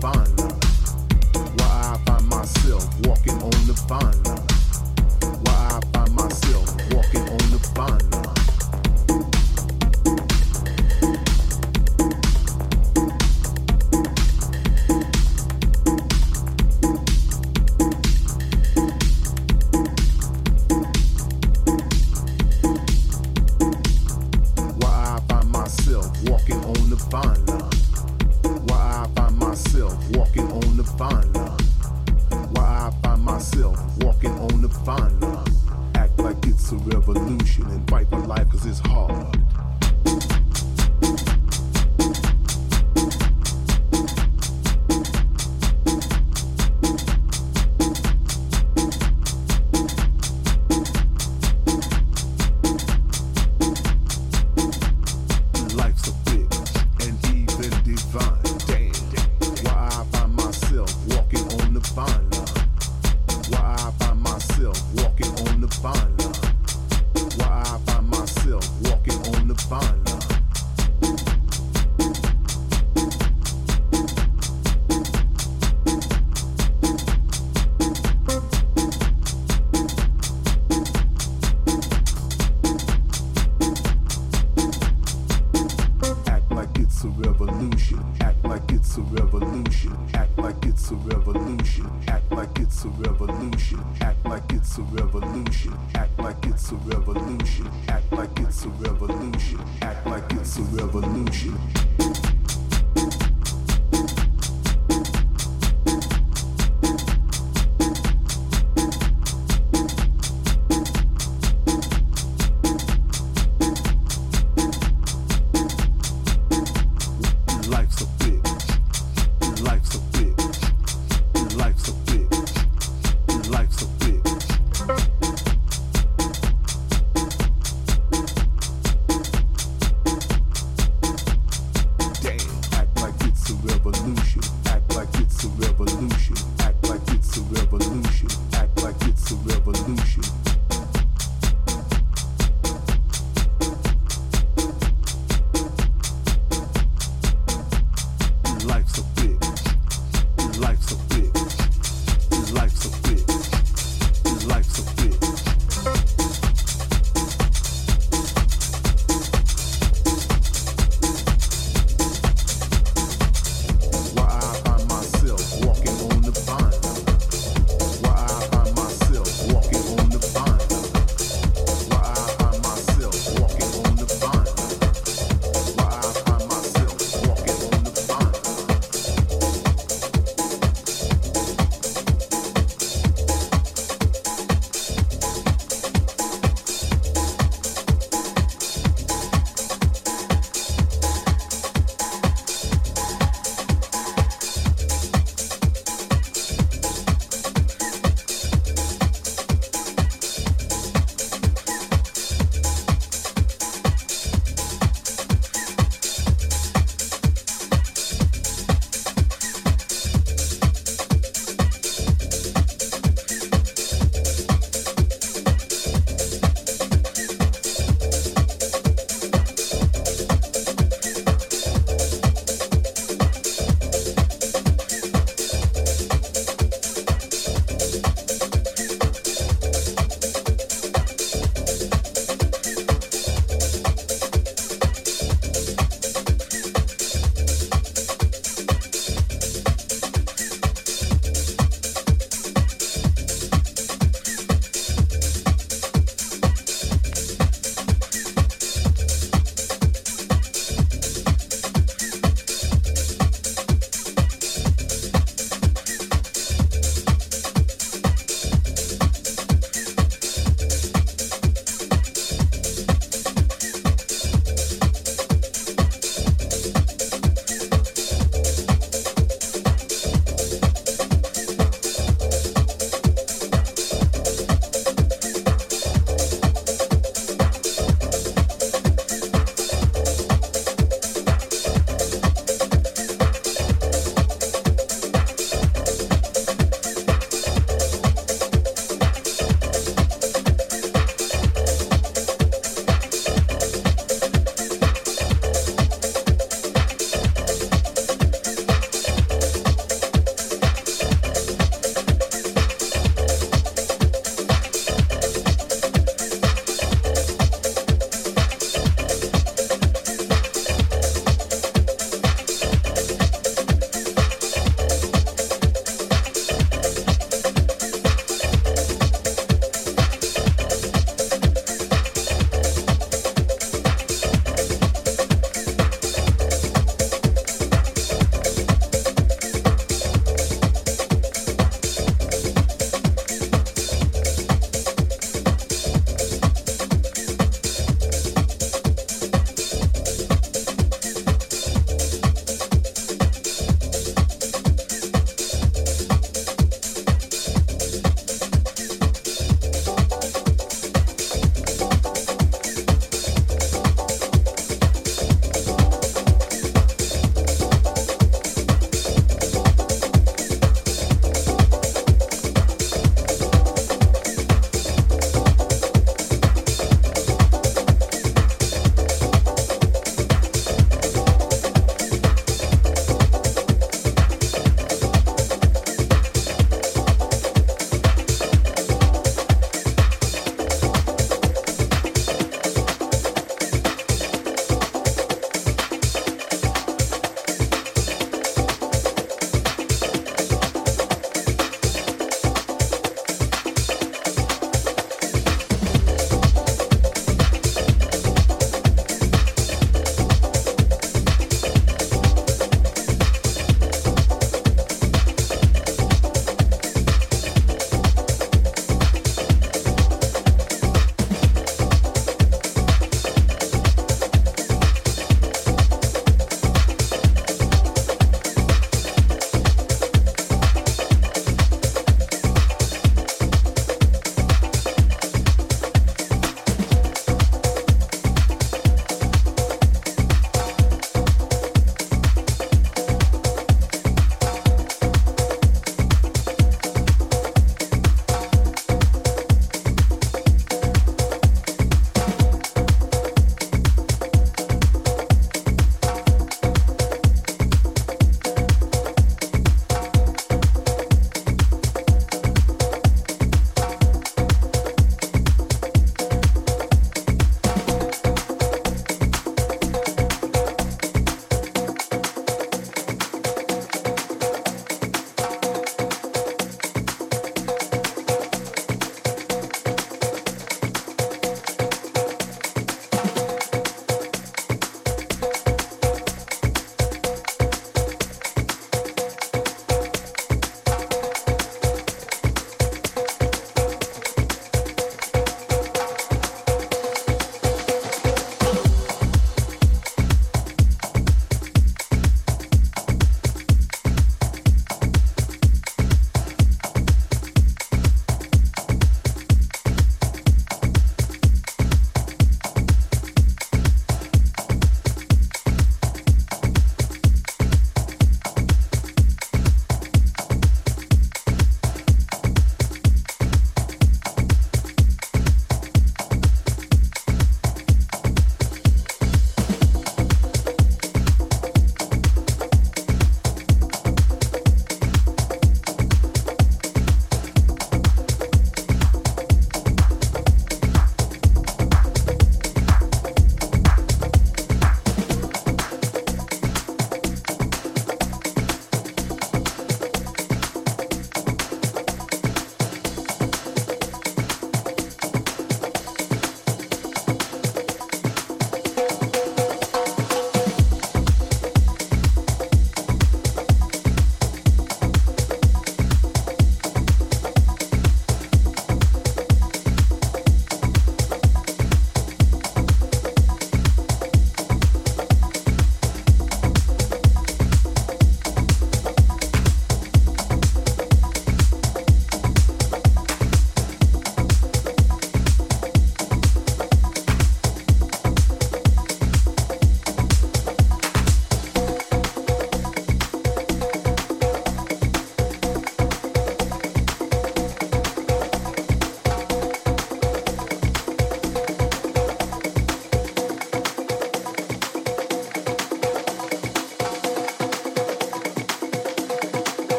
fun.